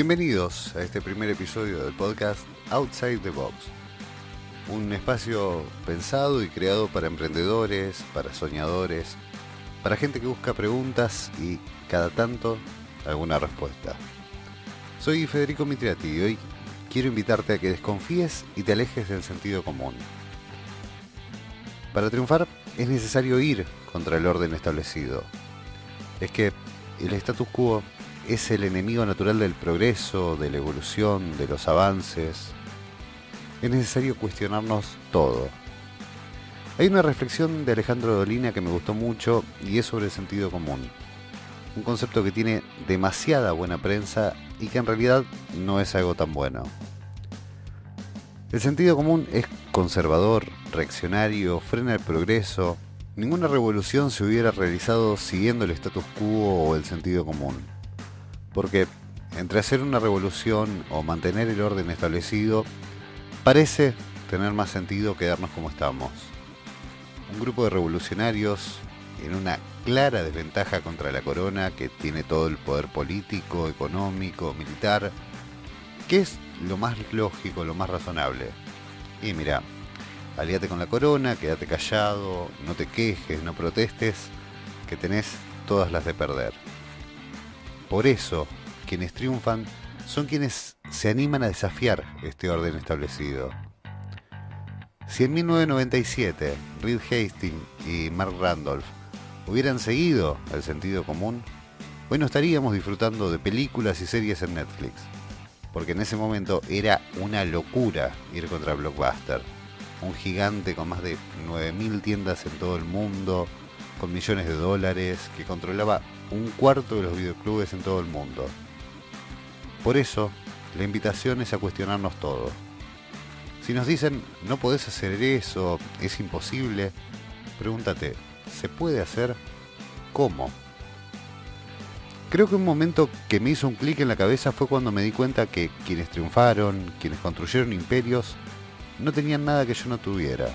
Bienvenidos a este primer episodio del podcast Outside the Box, un espacio pensado y creado para emprendedores, para soñadores, para gente que busca preguntas y cada tanto alguna respuesta. Soy Federico Mitriati y hoy quiero invitarte a que desconfíes y te alejes del sentido común. Para triunfar es necesario ir contra el orden establecido. Es que el status quo es el enemigo natural del progreso, de la evolución, de los avances. Es necesario cuestionarnos todo. Hay una reflexión de Alejandro Dolina que me gustó mucho y es sobre el sentido común. Un concepto que tiene demasiada buena prensa y que en realidad no es algo tan bueno. El sentido común es conservador, reaccionario, frena el progreso. Ninguna revolución se hubiera realizado siguiendo el status quo o el sentido común. Porque entre hacer una revolución o mantener el orden establecido, parece tener más sentido quedarnos como estamos. Un grupo de revolucionarios en una clara desventaja contra la corona que tiene todo el poder político, económico, militar. ¿Qué es lo más lógico, lo más razonable? Y mira, aliate con la corona, quédate callado, no te quejes, no protestes, que tenés todas las de perder. Por eso, quienes triunfan son quienes se animan a desafiar este orden establecido. Si en 1997 Reed Hastings y Mark Randolph hubieran seguido el sentido común, hoy no estaríamos disfrutando de películas y series en Netflix, porque en ese momento era una locura ir contra Blockbuster, un gigante con más de 9.000 tiendas en todo el mundo, con millones de dólares, que controlaba un cuarto de los videoclubes en todo el mundo. Por eso, la invitación es a cuestionarnos todo. Si nos dicen, no podés hacer eso, es imposible, pregúntate, ¿se puede hacer? ¿Cómo? Creo que un momento que me hizo un clic en la cabeza fue cuando me di cuenta que quienes triunfaron, quienes construyeron imperios, no tenían nada que yo no tuviera.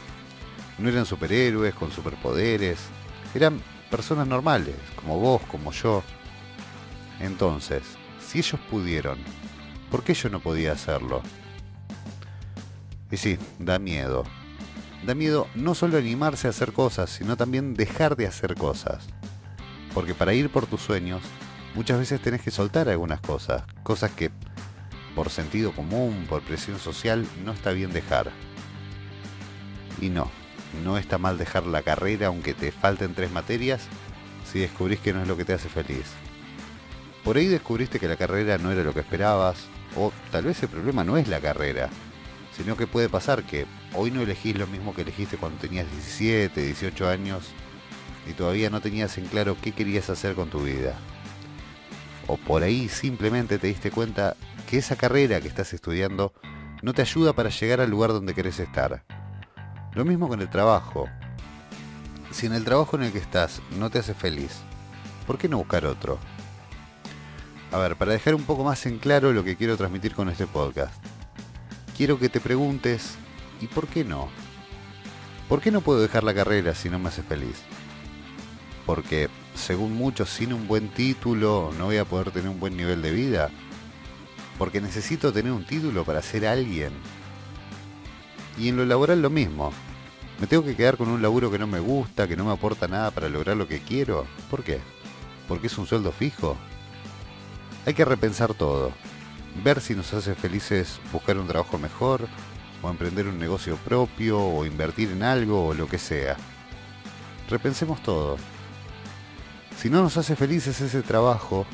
No eran superhéroes con superpoderes, eran personas normales, como vos, como yo. Entonces, si ellos pudieron, ¿por qué yo no podía hacerlo? Y sí, da miedo. Da miedo no solo animarse a hacer cosas, sino también dejar de hacer cosas. Porque para ir por tus sueños, muchas veces tenés que soltar algunas cosas, cosas que por sentido común, por presión social, no está bien dejar. Y no, no está mal dejar la carrera aunque te falten tres materias si descubrís que no es lo que te hace feliz. Por ahí descubriste que la carrera no era lo que esperabas, o tal vez el problema no es la carrera, sino que puede pasar que hoy no elegís lo mismo que elegiste cuando tenías 17, 18 años y todavía no tenías en claro qué querías hacer con tu vida. O por ahí simplemente te diste cuenta que esa carrera que estás estudiando no te ayuda para llegar al lugar donde querés estar. Lo mismo con el trabajo. Si en el trabajo en el que estás no te hace feliz, ¿por qué no buscar otro? A ver, para dejar un poco más en claro lo que quiero transmitir con este podcast, quiero que te preguntes, ¿y por qué no? ¿Por qué no puedo dejar la carrera si no me hace feliz? Porque, según muchos, sin un buen título no voy a poder tener un buen nivel de vida. Porque necesito tener un título para ser alguien y en lo laboral lo mismo. ¿Me tengo que quedar con un laburo que no me gusta, que no me aporta nada para lograr lo que quiero? ¿Por qué? ¿Porque es un sueldo fijo? Hay que repensar todo. Ver si nos hace felices buscar un trabajo mejor, o emprender un negocio propio, o invertir en algo, o lo que sea. Repensemos todo. Si no nos hace felices ese trabajo,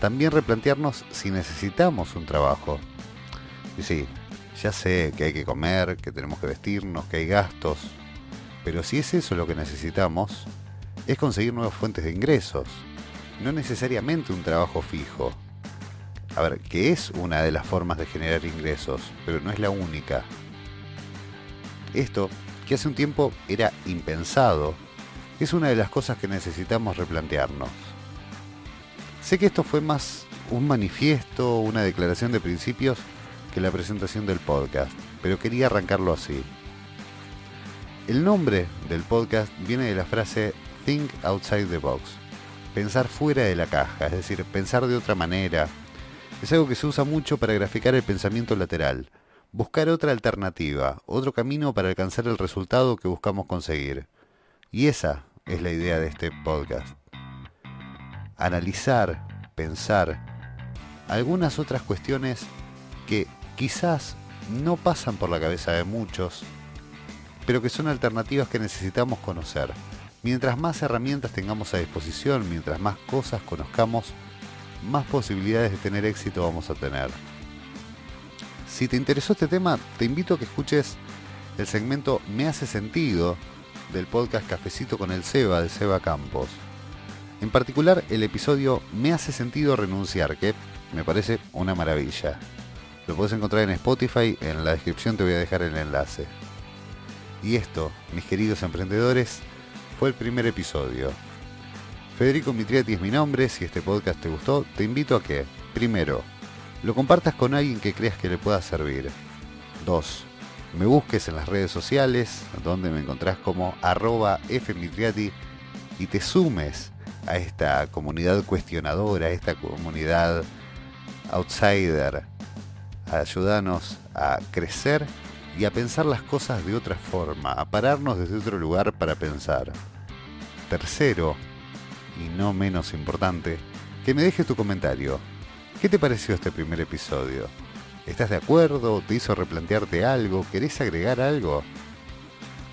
también replantearnos si necesitamos un trabajo. Y sí, ya sé que hay que comer, que tenemos que vestirnos, que hay gastos, pero si es eso lo que necesitamos, es conseguir nuevas fuentes de ingresos, no necesariamente un trabajo fijo. A ver, que es una de las formas de generar ingresos, pero no es la única. Esto, que hace un tiempo era impensado, es una de las cosas que necesitamos replantearnos. Sé que esto fue más un manifiesto, una declaración de principios, que la presentación del podcast, pero quería arrancarlo así. El nombre del podcast viene de la frase Think Outside the Box, pensar fuera de la caja, es decir, pensar de otra manera, Es algo que se usa mucho para graficar el pensamiento lateral, buscar otra alternativa, otro camino para alcanzar el resultado que buscamos conseguir. Y esa es la idea de este podcast. Analizar, pensar algunas otras cuestiones que quizás no pasan por la cabeza de muchos, pero que son alternativas que necesitamos conocer. Mientras más herramientas tengamos a disposición, mientras más cosas conozcamos, más posibilidades de tener éxito vamos a tener. Si te interesó este tema, te invito a que escuches el segmento Me hace sentido del podcast Cafecito con el Seba de Seba Campos. En particular, el episodio Me hace sentido renunciar, que me parece una maravilla. Lo puedes encontrar en Spotify, en la descripción te voy a dejar el enlace. Y esto, mis queridos emprendedores, fue el primer episodio. Federico Mitriati es mi nombre, si este podcast te gustó, te invito a que, primero, lo compartas con alguien que creas que le pueda servir. 2. Me busques en las redes sociales, donde me encontrás como arroba fmitriati, y te sumes a esta comunidad cuestionadora, a esta comunidad outsider. Ayúdanos a crecer y a pensar las cosas de otra forma, a pararnos desde otro lugar para pensar. Tercero, y no menos importante, que me dejes tu comentario. ¿Qué te pareció este primer episodio? ¿Estás de acuerdo? ¿Te hizo replantearte algo? ¿Querés agregar algo?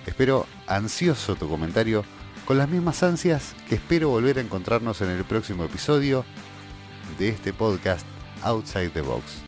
Espero ansioso tu comentario con las mismas ansias que espero volver a encontrarnos en el próximo episodio de este podcast Outside the Box.